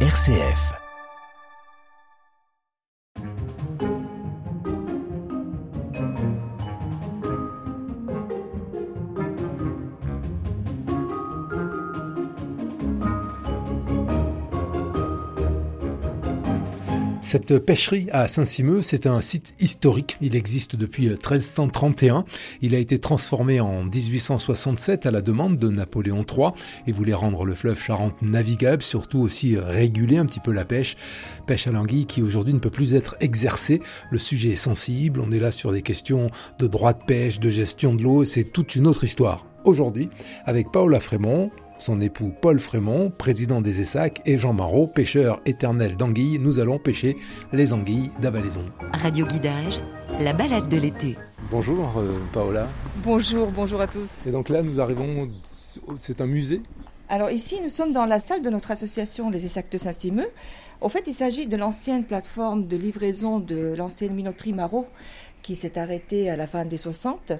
RCF. Cette pêcherie à Saint-Simeux, c'est un site historique. Il existe depuis 1331. Il a été transformé en 1867 à la demande de Napoléon III et voulait rendre le fleuve Charente navigable, surtout aussi réguler un petit peu la pêche. Pêche à l'anguille qui aujourd'hui ne peut plus être exercée. Le sujet est sensible. On est là sur des questions de droit de pêche, de gestion de l'eau. C'est toute une autre histoire. Aujourd'hui, avec Paola Frémont, son époux Paul Frémont, président des ESSAC, et Jean Marot, pêcheur éternel d'anguilles, nous allons pêcher les anguilles d'Avalaison. Radio Guidage, la balade de l'été. Bonjour euh, Paola. Bonjour, bonjour à tous. Et donc là, nous arrivons, c'est un musée? Alors ici, nous sommes dans la salle de notre association Les ESSAC de Saint-Simeux. Au fait, il s'agit de l'ancienne plateforme de livraison de l'ancienne minoterie Marot qui s'est arrêtée à la fin des 60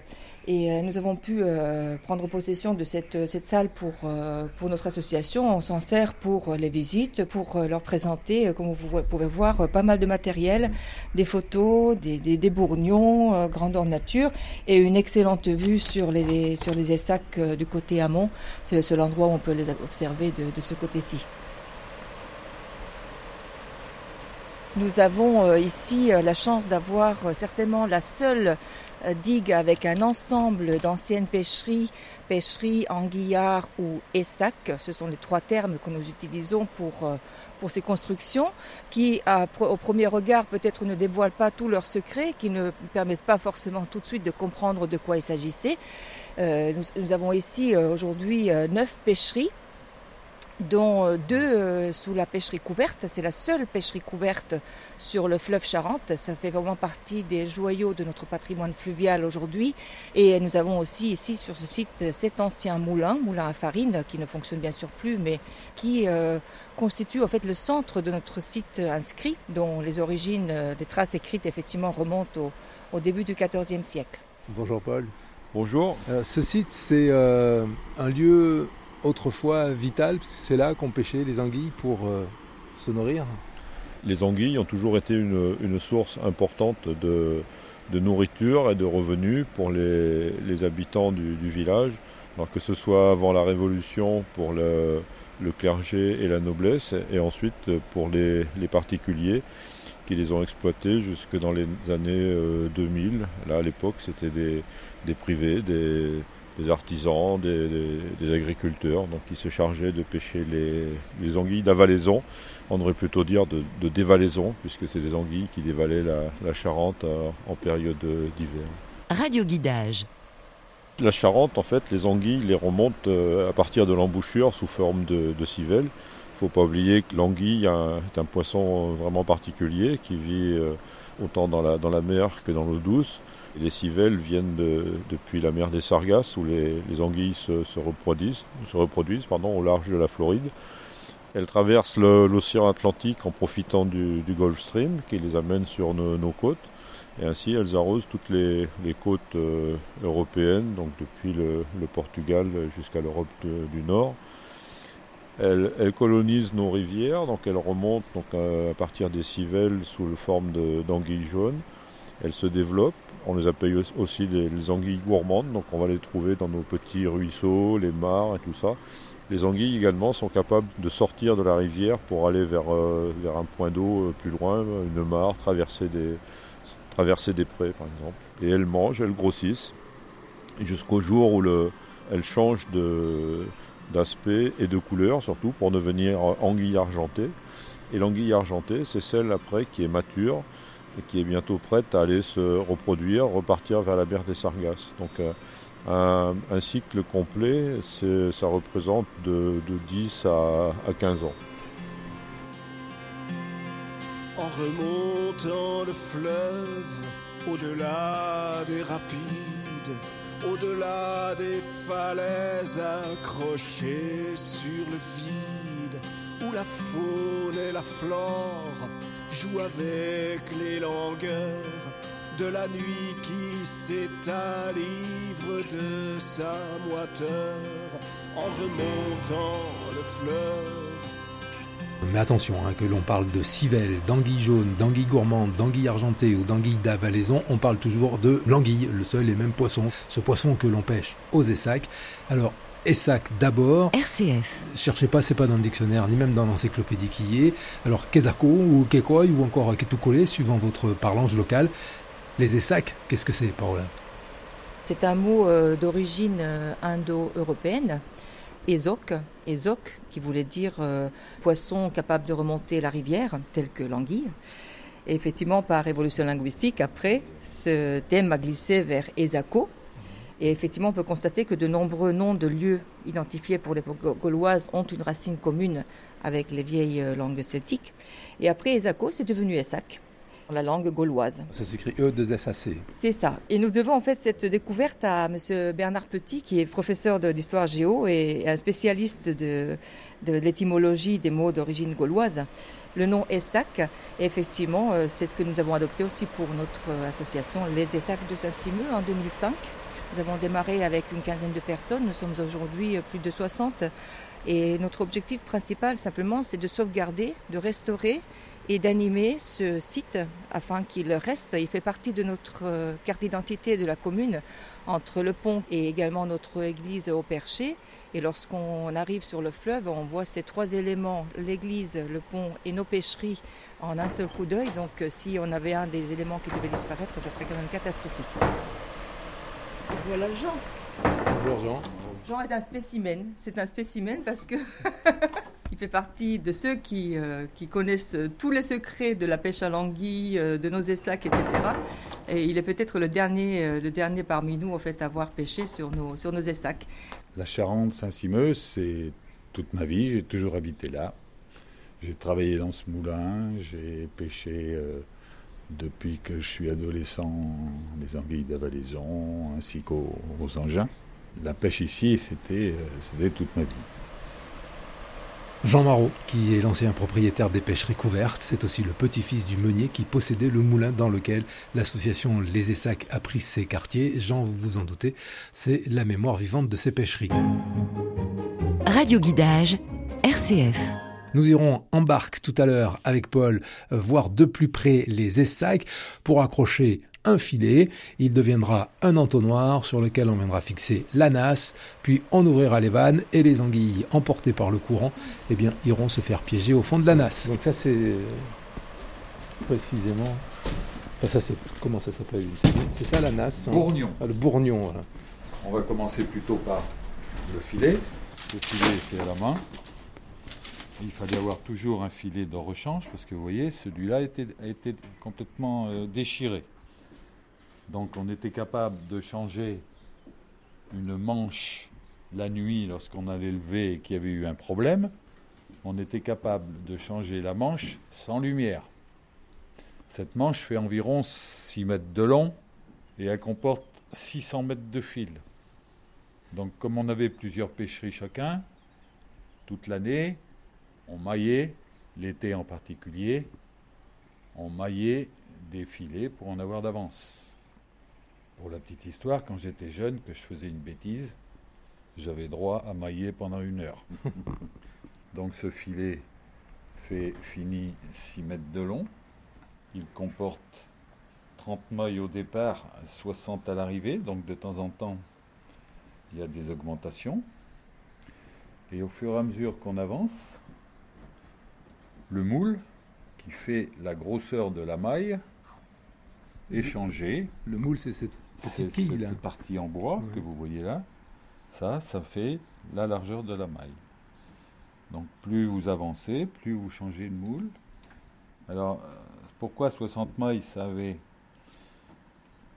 et euh, nous avons pu euh, prendre possession de cette, cette salle pour, euh, pour notre association. On s'en sert pour les visites, pour leur présenter, comme vous pouvez voir, pas mal de matériel, des photos, des, des, bourgnons, grandeur nature, et une excellente vue sur les, sur les Essacs du côté amont. C'est le seul endroit où on peut les observer de ce côté-ci. Nous avons ici la chance d'avoir certainement la seule euh, digue avec un ensemble d'anciennes pêcheries, pêcheries, anguillards ou essac. Ce sont les trois termes que nous utilisons pour, euh, pour ces constructions qui, au premier regard, peut-être ne dévoilent pas tous leurs secrets, qui ne permettent pas forcément tout de suite de comprendre de quoi il s'agissait. Euh, nous, avons ici aujourd'hui neuf pêcheries dont euh, deux euh, sous la pêcherie couverte. C'est la seule pêcherie couverte sur le fleuve Charente. Ça fait vraiment partie des joyaux de notre patrimoine fluvial aujourd'hui. Et nous avons aussi ici sur ce site cet ancien moulin, moulin à farine, qui ne fonctionne bien sûr plus, mais qui euh, constitue en fait le centre de notre site inscrit, dont les origines des traces écrites effectivement remontent au, début du XIVe siècle. Bonjour Paul. Bonjour. ce site, c'est un lieu autrefois vital, puisque c'est là qu'on pêchait les anguilles pour euh, se nourrir Les anguilles ont toujours été une, source importante de, nourriture et de revenus pour les, habitants du, village, Alors que ce soit avant la Révolution pour le, clergé et la noblesse, et ensuite pour les, particuliers qui les ont exploités jusque dans les années 2000. Euh, là, à l'époque, c'était des, des privés, des, des artisans, des, agriculteurs, donc qui se chargeaient de pêcher les, anguilles d'avalaison. On devrait plutôt dire de, dévalaison, puisque c'est des anguilles qui dévalaient la, Charente euh, en période d'hiver. Radio Guidage. La Charente, en fait, les anguilles les remontent euh, à partir de l'embouchure sous forme de, civelle. Il ne faut pas oublier que l'anguille est un poisson vraiment particulier qui vit euh, autant dans la, dans la mer que dans l'eau douce. Les civelles viennent depuis la mer des Sargasses où les, anguilles se, reproduisent, se reproduisent pardon, au large de la Floride. Elles traversent l'océan Atlantique en profitant du, Gulf Stream qui les amène sur nos, côtes. Et ainsi, elles arrosent toutes les, côtes euh, européennes, donc depuis le, Portugal jusqu'à l'Europe du Nord. Elles, colonisent nos rivières, donc elles remontent donc, à, partir des civelles sous la forme d'anguilles jaunes. Elles se développent on les appelle aussi les, anguilles gourmandes, donc on va les trouver dans nos petits ruisseaux, les mares et tout ça. Les anguilles également sont capables de sortir de la rivière pour aller vers, euh, un point d'eau euh, plus loin, une mare, traverser des, traverser prés par exemple. Et elles mangent, elles grossissent, jusqu'au jour où le, elles changent d'aspect et de couleur surtout pour devenir anguille argentée. Et l'anguille argentée, c'est celle après qui est mature et qui est bientôt prête à aller se reproduire, repartir vers la mer des Sargasses. Donc euh, un, cycle complet, ça représente de, 10 à, 15 ans. En remontant le fleuve, au-delà des rapides, au-delà des falaises accrochées sur le vide, la faune et la flore joue avec les langueurs de la nuit qui s'étale ivre de sa moiteur en remontant le fleuve. Mais attention, hein, que l'on parle de civelle, d'anguille jaune, d'anguille gourmande, d'anguille argentée ou d'anguille d'avalaison, on parle toujours de l'anguille, le seul et même poisson. Ce poisson que l'on pêche aux Essacs. Alors, Essac d'abord. RCF. Cherchez pas, c'est pas dans le dictionnaire, ni même dans l'encyclopédie qui y est. Alors, Kezako ou Kekoi ou encore Ketukole, suivant votre parlange locale. Les Essacs, qu'est-ce que c'est, Paola? C'est un mot euh, d'origine euh, indo-européenne. Ezok, Ezok, qui voulait dire euh, poisson capable de remonter la rivière, tel que l'anguille. Et effectivement, par évolution linguistique, après, ce thème a glissé vers Ezako. Et effectivement, on peut constater que de nombreux noms de lieux identifiés pour l'époque gauloise ont une racine commune avec les vieilles euh, langues celtiques. Et après, Ezako, c'est devenu Essac, la langue gauloise. Ça s'écrit E2SAC. C'est ça. Et nous devons en fait cette découverte à M. Bernard Petit, qui est professeur d'histoire géo et un spécialiste de, de l'étymologie des mots d'origine gauloise. Le nom Essac, effectivement, euh, c'est ce que nous avons adopté aussi pour notre euh, association Les Essacs de Saint-Simeux en 2005. Nous avons démarré avec une quinzaine de personnes, nous sommes aujourd'hui plus de 60. Et notre objectif principal, simplement, c'est de sauvegarder, de restaurer et d'animer ce site afin qu'il reste. Il fait partie de notre euh, carte d'identité de la commune entre le pont et également notre église au Perché. Et lorsqu'on arrive sur le fleuve, on voit ces trois éléments, l'église, le pont et nos pêcheries en un seul coup d'œil. Donc euh, si on avait un des éléments qui devait disparaître, ça serait quand même catastrophique. Voilà Jean. Bonjour Jean. Jean est un spécimen. C'est un spécimen parce que il fait partie de ceux qui, euh, qui connaissent tous les secrets de la pêche à l'anguille, euh, de nos essacs, etc. Et il est peut-être le dernier, euh, le dernier parmi nous en fait à avoir pêché sur nos, sur nos essacs. La Charente, Saint-Simeux, c'est toute ma vie. J'ai toujours habité là. J'ai travaillé dans ce moulin. J'ai pêché euh, depuis que je suis adolescent les anguilles d'avalaison ainsi qu'aux aux engins. La pêche ici, c'était euh, c'était toute ma vie. Jean Marot, qui est l'ancien propriétaire des pêcheries couvertes, c'est aussi le petit-fils du meunier qui possédait le moulin dans lequel l'association Les Essacs a pris ses quartiers. Jean, vous vous en doutez, c'est la mémoire vivante de ces pêcheries. Radio Guidage, RCF. Nous irons en barque tout à l'heure avec Paul euh, voir de plus près les essacs pour accrocher un filet. Il deviendra un entonnoir sur lequel on viendra fixer la nasse, puis on ouvrira les vannes et les anguilles emportées par le courant eh bien, iront se faire piéger au fond de la nasse. Donc ça c'est précisément... Enfin, ça c'est... Comment ça s'appelle? C'est- C'est ça la nasse hein? Bourgnon. Ah, Le bourgnon, voilà. On va commencer plutôt par le filet. Le filet, c'est à la main. Il fallait avoir toujours un filet de rechange parce que vous voyez, celui-là était, a été complètement euh, déchiré. Donc on était capable de changer une manche la nuit lorsqu'on allait lever et qu'il y avait eu un problème. On était capable de changer la manche sans lumière. Cette manche fait environ 6 mètres de long et elle comporte 600 mètres de fil. Donc, comme on avait plusieurs pêcheries chacun, toute l'année, on maillait, l'été en particulier, on maillait des filets pour en avoir d'avance. Pour la petite histoire, quand j'étais jeune, que je faisais une bêtise, j'avais droit à mailler pendant une heure. Donc ce filet fait fini 6 mètres de long. Il comporte 30 mailles au départ, 60 à l'arrivée, donc de temps en temps, il y a des augmentations. Et au fur et à mesure qu'on avance, le moule, qui fait la grosseur de la maille, est changé. Le moule, c'est cette C'est petite quille là. cette partie en bois que vous voyez là. Ça, ça fait la largeur de la maille. Donc plus vous avancez, plus vous changez le moule. Alors, euh, pourquoi 60 mailles Ça avait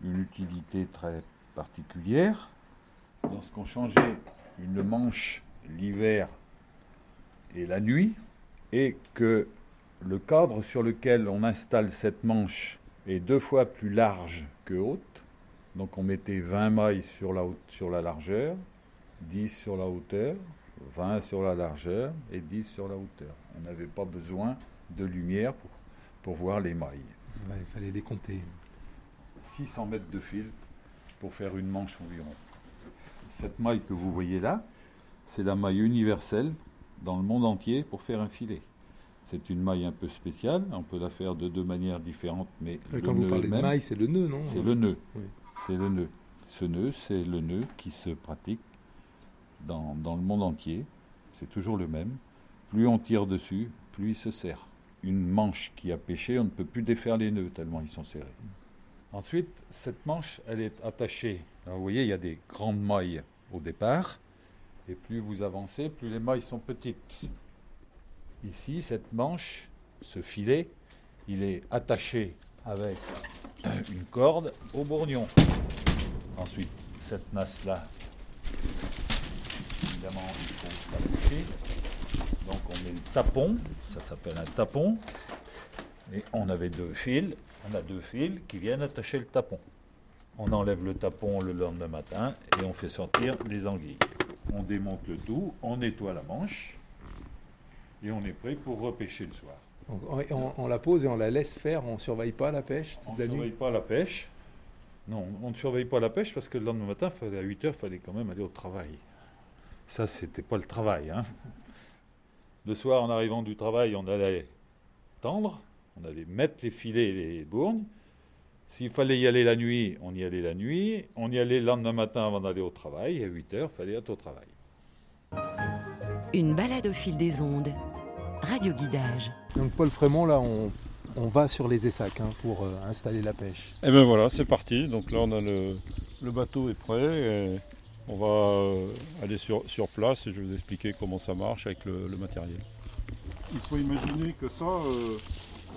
une utilité très particulière? Lorsqu'on changeait une manche l'hiver et la nuit, et que le cadre sur lequel on installe cette manche est deux fois plus large que haute, donc on mettait 20 mailles sur la, sur la largeur, 10 sur la hauteur, 20 sur la largeur et 10 sur la hauteur. On n'avait pas besoin de lumière pour, pour voir les mailles. Ouais, il fallait les compter. 600 mètres de fil pour faire une manche environ. Cette maille que vous voyez là, c'est la maille universelle dans le monde entier pour faire un filet. C'est une maille un peu spéciale. On peut la faire de deux manières différentes, mais quand vous parlez de maille, c'est le nœud, non C'est le nœud. C'est le nœud. Ce nœud, c'est le nœud qui se pratique dans, dans le monde entier. C'est toujours le même. Plus on tire dessus, plus il se serre. Une manche qui a pêché, on ne peut plus défaire les nœuds tellement ils sont serrés. Ensuite, cette manche, elle est attachée. vous voyez, il y a des grandes mailles au départ. Et plus vous avancez, plus les mailles sont petites. Ici, cette manche, ce filet, il est attaché avec une corde au bourgnon. Ensuite, cette nasse-là, évidemment, il faut l'attacher. Donc on met le tapon, ça s'appelle un tapon. Et on avait deux fils, on a deux fils qui viennent attacher le tapon. On enlève le tapon le lendemain matin et on fait sortir les anguilles. On démonte le tout, on nettoie la manche et on est prêt pour repêcher le soir. on, la pose et on la laisse faire, on ne surveille pas la pêche On ne surveille pas la pêche. Non, on ne surveille pas la pêche parce que le lendemain matin, à 8 heures, il fallait quand même aller au travail. Ça, c'était pas le travail. Hein. Le soir, en arrivant du travail, on allait tendre, on allait mettre les filets et les bourgnes. S'il fallait y aller la nuit, on y allait la nuit. On y allait le lendemain matin avant d'aller au travail. Et à 8 heures, il fallait être au travail. Une balade au fil des ondes. Radio Guidage. Donc Paul Frémont, là, on, va sur les Essacs hein, pour euh, installer la pêche. Et eh bien voilà, c'est parti. Donc là, on a le, bateau est prêt. on va euh, aller sur, place et je vais vous expliquer comment ça marche avec le, matériel. Il faut imaginer que ça, euh,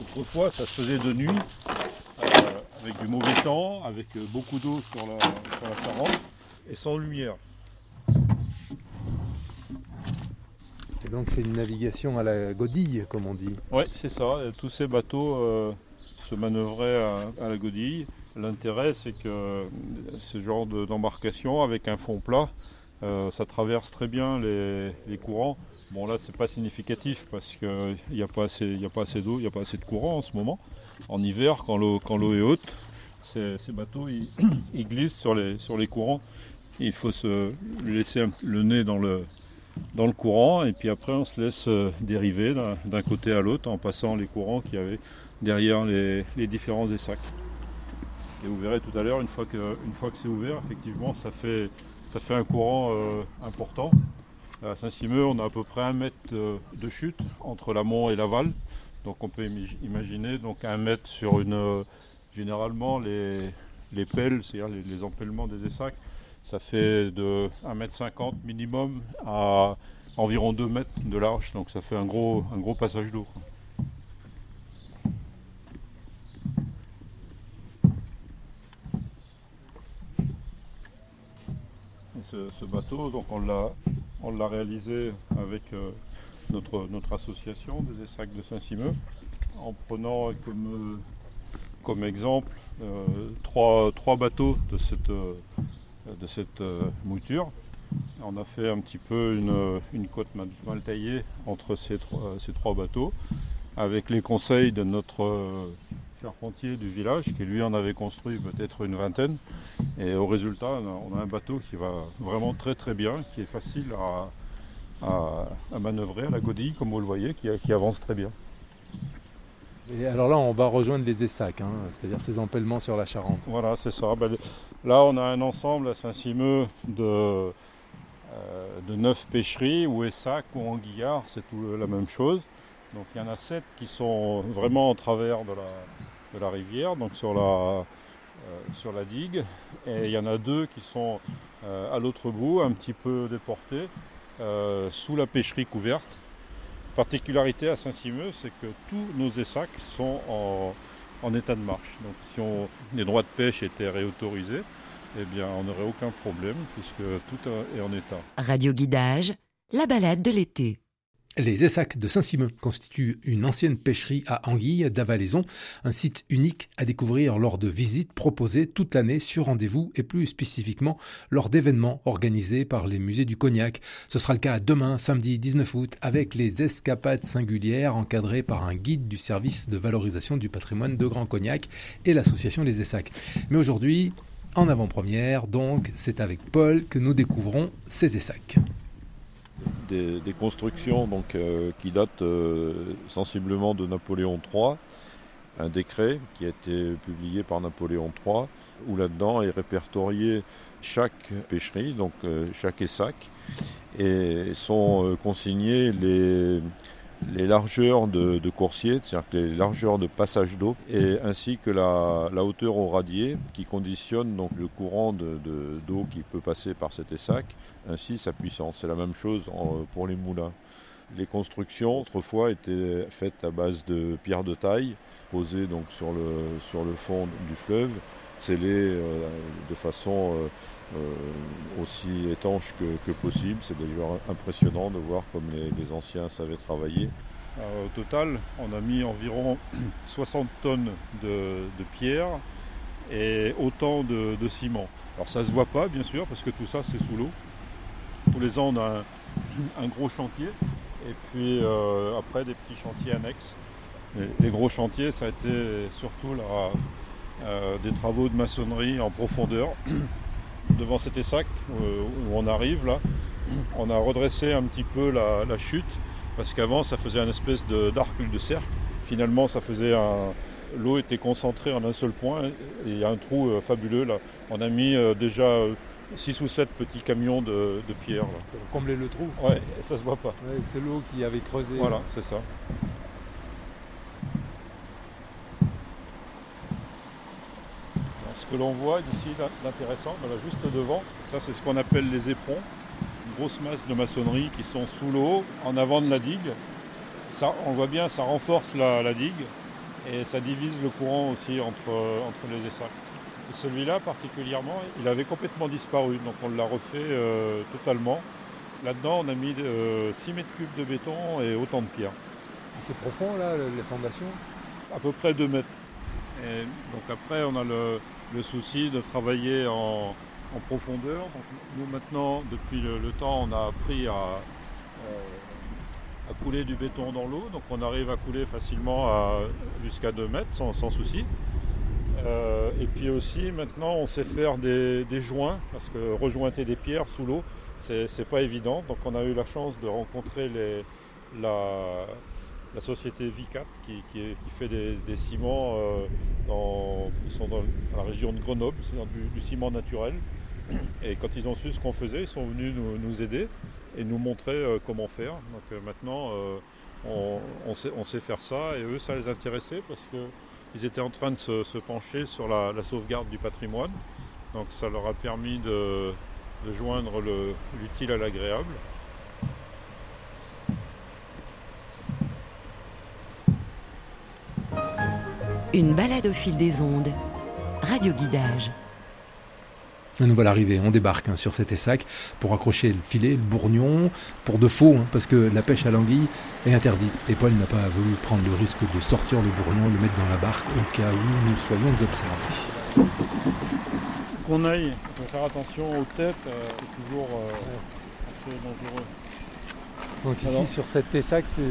autrefois, ça se faisait de nuit avec du mauvais temps, avec euh, beaucoup d'eau sur la, sur et sans lumière. Et donc c'est une navigation à la godille, comme on dit. Oui, c'est ça. tous ces bateaux euh, se manœuvraient à, la godille. L'intérêt, c'est que ce genre d'embarcation avec un fond plat, euh, ça traverse très bien les, courants. Bon là, c'est pas significatif parce qu'il n'y a pas assez, assez d'eau, il n'y a pas assez de courant en ce moment en hiver, quand l'eau est haute, ces, bateaux ils, glissent sur les, courants. Il faut se laisser le nez dans le, courant et puis après on se laisse euh, dériver d'un côté à l'autre en passant les courants qu'il y avait derrière les, différents essacs. Et vous verrez tout à l'heure, une fois que, c'est ouvert, effectivement, ça fait, un courant euh, important. À Saint-Simeux, on a à peu près un mètre de chute entre l'amont et l'aval. Donc on peut imaginer donc un mètre sur une. Euh, généralement les, les pelles, c'est-à-dire les, empêlements des essacs, ça fait de 1,50 m minimum à environ 2 mètres de large. Donc ça fait un gros, un gros passage d'eau. Ce, bateau, donc on l'a, on l'a réalisé avec euh, notre, association des ESSAC de Saint-Simeux, en prenant comme, exemple euh, trois, bateaux de cette, cette euh, mouture. On a fait un petit peu une, côte mal, taillée entre ces trois, ces trois bateaux, avec les conseils de notre euh, charpentier du village, qui lui en avait construit peut-être une vingtaine. Et au résultat, on a un bateau qui va vraiment très très bien, qui est facile à, à, manœuvrer à la godille, comme vous le voyez, qui, avance très bien. Et alors là, on va rejoindre les Essacs, hein, c'est-à-dire ces empêlements sur la Charente. Voilà, c'est ça. Ben, là, on a un ensemble à Saint-Simeux de, euh, de 9 pêcheries, ou Essacs ou Anguillards, c'est tout la même chose. Donc il y en a 7 qui sont vraiment en travers de la, de la rivière, donc sur la, euh, sur la digue. Et il y en a deux qui sont euh, à l'autre bout, un petit peu déportés. Euh, sous la pêcherie couverte. Particularité à Saint-Simeux, c'est que tous nos essacs sont en, état de marche. Donc si les droits de pêche étaient réautorisés, eh bien on n'aurait aucun problème puisque tout est en état. Radio Guidage, la balade de l'été. Les Essacs de Saint-Simeux constituent une ancienne pêcherie à anguilles d'Avalaison, un site unique à découvrir lors de visites proposées toute l'année sur rendez-vous et plus spécifiquement lors d'événements organisés par les musées du Cognac. Ce sera le cas demain, samedi 19 août, avec les escapades singulières encadrées par un guide du service de valorisation du patrimoine de Grand Cognac et l'association Les Essacs. Mais aujourd'hui, en avant-première, donc, c'est avec Paul que nous découvrons ces Essacs. Des, constructions donc, euh, qui datent euh, sensiblement de Napoléon III, un décret qui a été publié par Napoléon III, où là-dedans est répertorié chaque pêcherie, donc euh, chaque essac, et sont consignés les, les largeurs de, de coursier, c'est-à-dire les largeurs de passage d'eau, et ainsi que la, hauteur au radier qui conditionne donc le courant de- de- d'eau qui peut passer par cet essac, ainsi sa puissance. C'est la même chose pour les moulins. Les constructions autrefois étaient faites à base de pierres de taille posées donc sur le, sur le fond du fleuve, scellées euh, de façon euh, aussi étanche que, possible. C'est d'ailleurs impressionnant de voir comme les, anciens savaient travailler. Euh, au total, on a mis environ 60 tonnes de, pierre et autant de, ciment. Alors ça se voit pas bien sûr parce que tout ça c'est sous l'eau. Tous les ans on a un, gros chantier et puis euh, après des petits chantiers annexes. Les, gros chantiers ça a été surtout euh, des travaux de maçonnerie en profondeur. Devant cet essac euh, où on arrive là, on a redressé un petit peu la, la chute parce qu'avant ça faisait un espèce de- d'arc de, cercle. Finalement ça faisait un. L'eau était concentrée en un seul point et il y a un trou euh, fabuleux là. On a mis euh, déjà 6 ou 7 petits camions de, de pierre là. Pour combler le trou. Ouais, ça se voit pas. Ouais, c'est l'eau qui avait creusé. Voilà, c'est ça. Alors, ce que l'on voit ici, l'intéressant, ben là, juste devant, ça c'est ce qu'on appelle les éperons, une grosse masse de maçonnerie qui sont sous l'eau, en avant de la digue. Ça, on voit bien, ça renforce la, la digue et ça divise le courant aussi entre, entre les essacs. Et celui-là particulièrement, il avait complètement disparu, donc on l'a refait euh, totalement. Là-dedans, on a mis euh, 6 mètres cubes de béton et autant de pierres. C'est profond là, les fondations à peu près 2 mètres. Et donc après, on a le, le souci de travailler en, profondeur. Nous maintenant, depuis le, temps, on a appris à, euh, à couler du béton dans l'eau. Donc on arrive à couler facilement jusqu'à 2 mètres sans, souci. Euh, et puis aussi maintenant on sait faire des, joints parce que rejointer des pierres sous l'eau c'est c'est pas évident. Donc on a eu la chance de rencontrer la, société Vicat qui, fait des, des ciments euh, dans, ils sont dans la région de Grenoble, c'est du, du ciment naturel. Et quand ils ont su ce qu'on faisait, ils sont venus nous, nous aider et nous montrer euh, comment faire. Donc euh, maintenant, euh, on, on sait, on sait faire ça et eux, ça les intéressait parce qu'ils étaient en train de se, se pencher sur la, la sauvegarde du patrimoine. Donc ça leur a permis de, de joindre le- l'utile à l'agréable. Une balade au fil des ondes. Radio guidage. Nous voilà arrivés, on débarque hein, sur cet essac pour accrocher le filet, le bourgnon, pour de faux, hein, parce que la pêche à l'anguille est interdite. Et Paul n'a pas voulu prendre le risque de sortir le bourgnon, le mettre dans la barque au cas où nous soyons observés. Qu'on aille, il faut faire attention aux têtes, euh, c'est toujours euh, assez dangereux. Donc ici Alors sur cet essac, c'est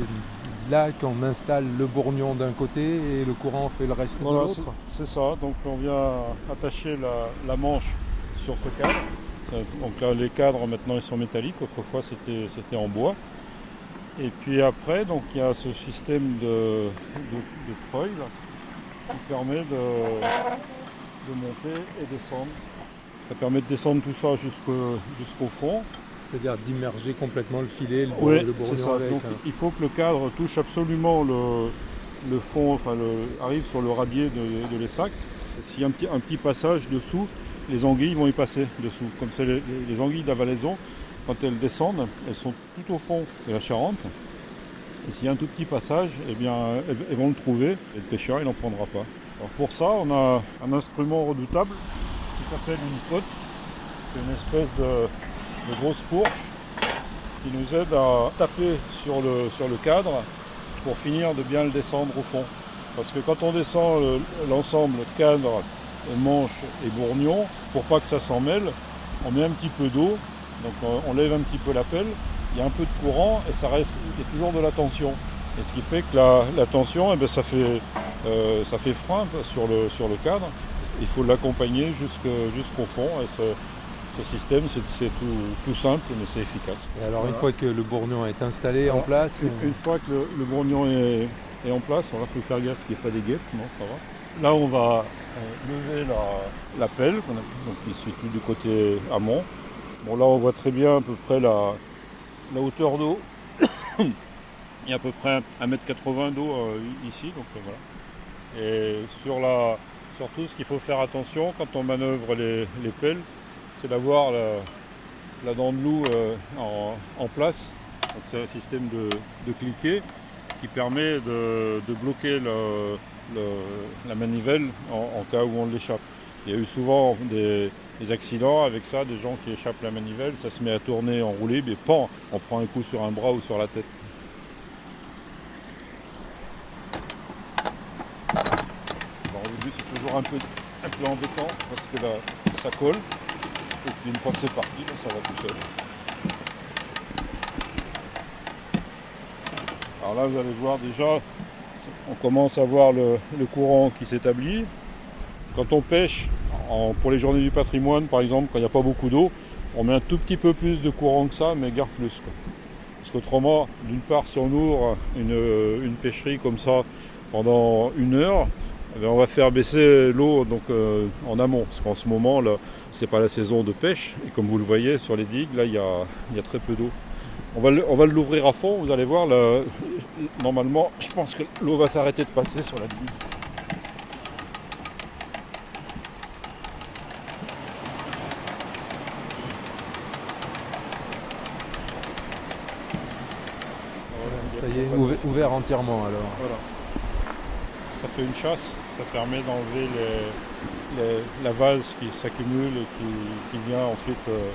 là qu'on installe le bourgnon d'un côté et le courant fait le reste Voilà, de l'autre. c'est ça. Donc on vient attacher la, la manche sur ce cadre. Euh, Donc là, les cadres maintenant ils sont métalliques. Autrefois c'était en bois. Et puis après, donc il y a ce système de, de, de treuil qui permet de, de monter et descendre. Ça permet de descendre tout ça jusqu'au jusqu'au fond. C'est-à-dire d'immerger complètement le filet, le, Oui, le c'est bourgnon ça. avec. Donc, hein. il faut que le cadre touche absolument le, le fond, enfin le, arrive sur le radier de, de l'essac. S'il y a un petit, un petit passage dessous, les anguilles vont y passer dessous. Comme c'est les, les anguilles d'avalaison, quand elles descendent, elles sont tout au fond de la Charente. Et s'il y a un tout petit passage, eh bien, elles, elles vont le trouver et le pêcheur il n'en prendra pas. Alors pour ça, on a un instrument redoutable qui s'appelle une pote. C'est une espèce de, de grosse fourche qui nous aide à taper sur le, sur le cadre pour finir de bien le descendre au fond. Parce que quand on descend le- l'ensemble cadre, manche et bourgnon, pour pas que ça s'en mêle, on met un petit peu d'eau, donc on, lève un petit peu la pelle, il y a un peu de courant et ça reste, il y a toujours de la tension. Et ce qui fait que la, la tension, eh ben, ça, fait, euh, ça fait frein sur le, sur le cadre. Il faut l'accompagner jusqu'au fond ce système, c'est tout, simple, mais c'est efficace. Et alors, une fois que le bourgnon est installé en place Une, fois que le, bourgnon est, en place, on va faut faire gaffe qu'il n'y ait pas des guêpes, non, ça va. Là, on va euh, lever la, pelle, donc qui se situe du côté amont. Bon, là, on voit très bien à peu près la, la hauteur d'eau. Il y a à peu près 1m80 d'eau euh, ici, donc euh, voilà. Et sur la, surtout, ce qu'il faut faire attention quand on manœuvre les, pelles, c'est d'avoir la, dent de loup euh, en, place. c'est un système de, cliquet qui permet de, bloquer la manivelle en, cas où on l'échappe. Il y a eu souvent des, accidents avec ça, des gens qui échappent la manivelle, ça se met à tourner, enrouler, mais pan, on prend un coup sur un bras ou sur la tête. un peu, un peu embêtant parce que là, ça colle. Une fois que c'est parti, ça va tout seul. Alors là, vous allez voir déjà, on commence à voir le, courant qui s'établit. Quand on pêche, pour les journées du patrimoine, par exemple, quand il n'y a pas beaucoup d'eau, on met un tout petit peu plus de courant que ça, mais garde plus. Parce qu'autrement, d'une part, si on ouvre une, pêcherie comme ça pendant une heure, on va faire baisser l'eau donc euh, en amont, parce qu'en ce moment là, c'est pas la saison de pêche, et comme vous le voyez sur les digues, là il y a, très peu d'eau. On va, on va l'ouvrir à fond, vous allez voir, là, normalement je pense que l'eau va s'arrêter de passer sur la digue. Ça y est, ouvert entièrement alors. Voilà. Ça fait une chasse ça permet d'enlever la vase qui s'accumule et qui, vient ensuite euh,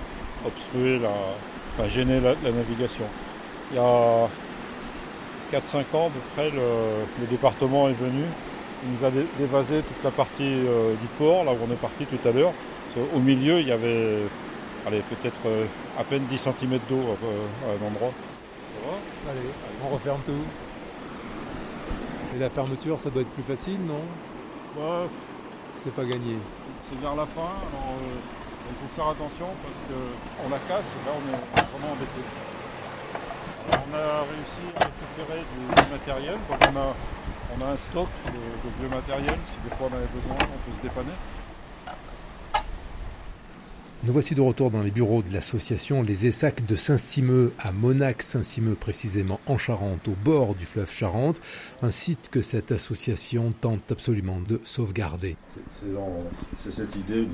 obstruer, la, enfin gêner la, navigation. Il y a 4-5 ans à peu près, le, département est venu. Il nous a dévasé toute la partie euh, du port, là où on est parti tout à l'heure. Au milieu, il y avait peut-être euh, à peine 10 cm d'eau à un endroit. Allez, on referme tout. Et la fermeture, ça doit être plus facile, non? C'est pas gagné. C'est vers la fin, alors euh, il faut faire attention parce qu'on la casse et là on est vraiment embêté. on a réussi à récupérer du, matériel, donc on a, on a un stock de, de vieux matériel, si des fois on avait besoin, on peut se dépanner. Nous voici de retour dans les bureaux de l'association Les Essacs de Saint-Simeux à Monac-Saint-Simeux précisément en Charente, au bord du fleuve Charente, un site que cette association tente absolument de sauvegarder. C'est cette idée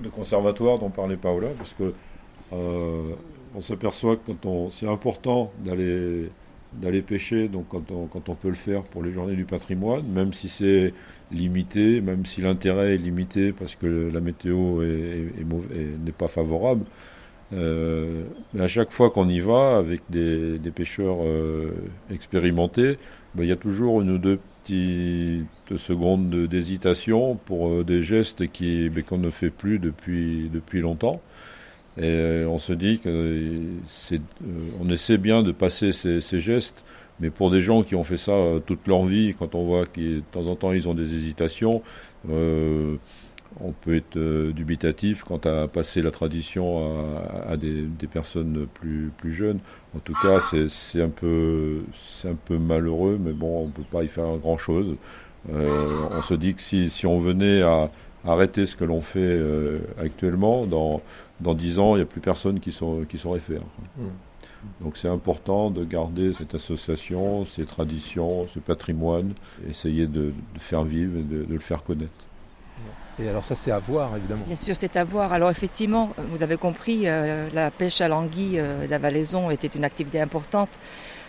de, conservatoire dont parlait Paola, parce que euh, on s'aperçoit que c'est important d'aller d'aller pêcher, donc quand on, quand on, peut le faire pour les journées du patrimoine, même si c'est limité, même si l'intérêt est limité parce que la météo n'est pas favorable. Euh, mais à chaque fois qu'on y va avec des, pêcheurs euh, expérimentés, ben, il y a toujours une ou deux petites secondes d'hésitation pour euh, des gestes ben, qu'on ne fait plus depuis depuis longtemps. Et euh, on se dit que c'est, on essaie bien de passer ces, gestes mais pour des gens qui ont fait ça euh, toute leur vie, quand on voit que de temps en temps ils ont des hésitations, euh, on peut être euh, dubitatif quant à passer la tradition à, des, personnes plus, plus jeunes. En tout cas, c'est un, peu, un peu malheureux, mais bon, on ne peut pas y faire grand-chose. on se dit que si, si on venait à arrêter ce que l'on fait actuellement, dans, dans 10 ans, il n'y a plus personne qui, sont, qui saurait faire. Mmh. Donc c'est important de garder cette association, ces traditions, ce patrimoine, essayer de, faire vivre et de, le faire connaître. Et alors ça c'est à voir évidemment. Bien sûr c'est à voir. Alors effectivement, vous avez compris, euh, la pêche à l'anguille euh, d'Avalaison était une activité importante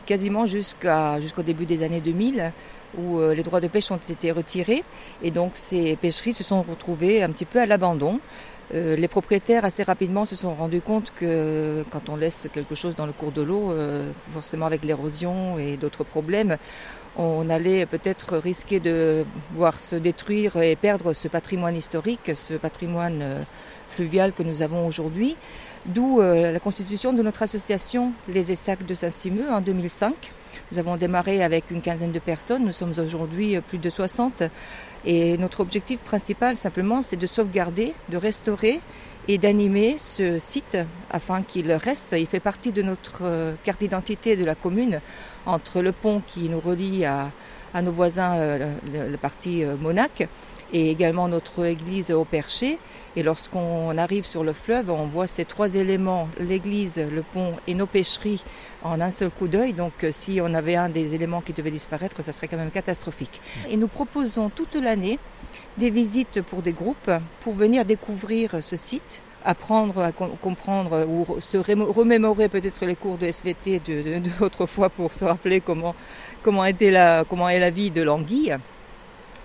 quasiment jusqu'au début des années 2000 où euh, les droits de pêche ont été retirés et donc ces pêcheries se sont retrouvées un petit peu à l'abandon. Euh, les propriétaires assez rapidement se sont rendus compte que quand on laisse quelque chose dans le cours de l'eau, euh, forcément avec l'érosion et d'autres problèmes, on allait peut-être risquer de voir se détruire et perdre ce patrimoine historique, ce patrimoine euh, fluvial que nous avons aujourd'hui. D'où la constitution de notre association Les Essacs de Saint-Simeux en 2005. Nous avons démarré avec une quinzaine de personnes, nous sommes aujourd'hui plus de 60 et notre objectif principal, simplement, c'est de sauvegarder, de restaurer et d'animer ce site afin qu'il reste. Il fait partie de notre carte d'identité de la commune entre le pont qui nous relie à, nos voisins, le, parti Monac, et également notre église au Perché. Et lorsqu'on arrive sur le fleuve, on voit ces trois éléments, l'église, le pont et nos pêcheries en un seul coup d'œil. Donc euh, si on avait un des éléments qui devait disparaître, ça serait quand même catastrophique. Et nous proposons toute l'année des visites pour des groupes pour venir découvrir ce site apprendre à comprendre ou se remémorer peut-être les cours de SVT d'autrefois de, pour se rappeler comment, comment, était la, comment est la vie de l'anguille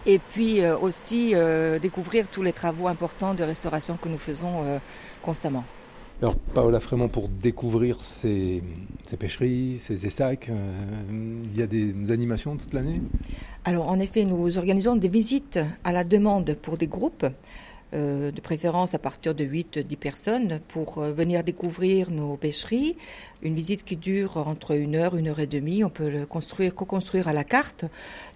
et puis euh, aussi euh, découvrir tous les travaux importants de restauration que nous faisons euh, constamment. Alors Paola Frémont, pour découvrir ces, pêcheries, ces essacs, il y a des animations toute l'année? Alors en effet, nous organisons des visites à la demande pour des groupes. Euh, de préférence à partir de 8-10 personnes, pour euh, venir découvrir nos pêcheries. Une visite qui dure entre une heure, une heure et demie. On peut le construire, co-construire à la carte.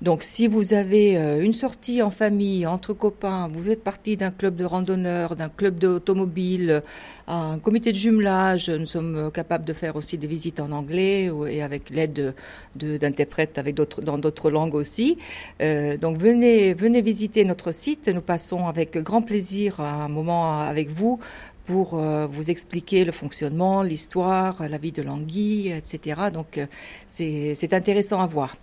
Donc, si vous avez euh, une sortie en famille, entre copains, vous faites partie d'un club de randonneurs, d'un club d'automobile, un comité de jumelage, nous sommes capables de faire aussi des visites en anglais et avec l'aide d'interprètes avec d'autres, dans d'autres langues aussi. donc, venez, venez visiter notre site. Nous passons avec grand plaisir un moment avec vous pour euh, vous expliquer le fonctionnement, l'histoire, la vie de l'anguille, etc. Donc euh, c'est intéressant à voir.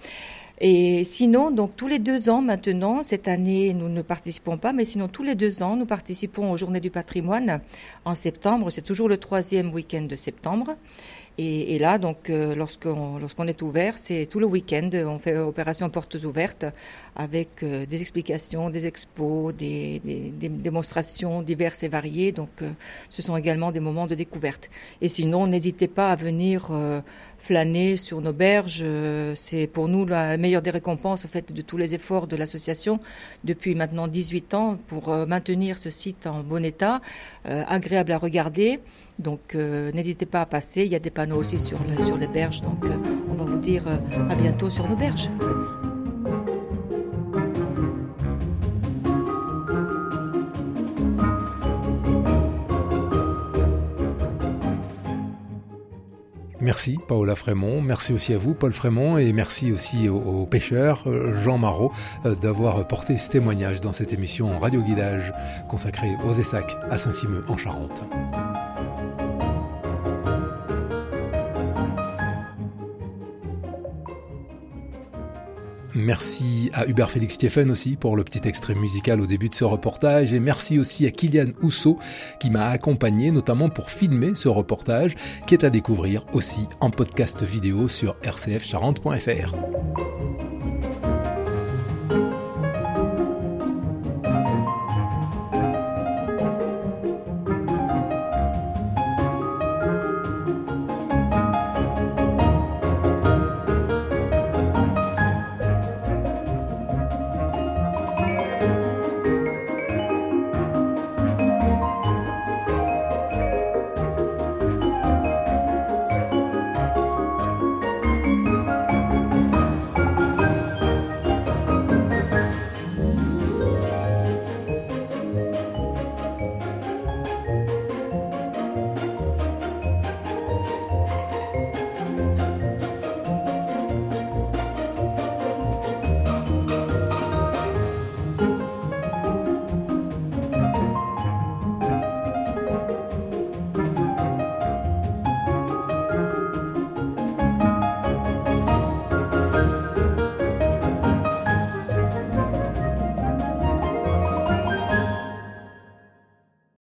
Et sinon, donc tous les deux ans maintenant, cette année nous ne participons pas, mais sinon tous les deux ans nous participons aux Journées du patrimoine en septembre. C'est toujours le troisième week-end de septembre. Et, là, donc, euh, lorsqu'on lorsqu'on est ouvert, c'est tout le week-end. On fait opération portes ouvertes avec euh, des explications, des expos, des, démonstrations diverses et variées. Donc, euh, ce sont également des moments de découverte. Et sinon, n'hésitez pas à venir flâner sur nos berges. c'est pour nous la meilleure des récompenses au fait de tous les efforts de l'association depuis maintenant 18 ans pour maintenir ce site en bon état, agréable à regarder. Donc euh, n'hésitez pas à passer, il y a des panneaux aussi sur, les berges, donc euh, on va vous dire euh, à bientôt sur nos berges. Merci Paola Frémont, merci aussi à vous Paul Frémont et merci aussi aux, pêcheurs Jean Marot d'avoir porté ce témoignage dans cette émission radio guidage consacrée aux Essacs à Saint-Simeux en Charente. Merci à Hubert Félix Stéphane aussi pour le petit extrait musical au début de ce reportage et merci aussi à Kylian Housseau qui m'a accompagné notamment pour filmer ce reportage qui est à découvrir aussi en podcast vidéo sur rcfcharente.fr.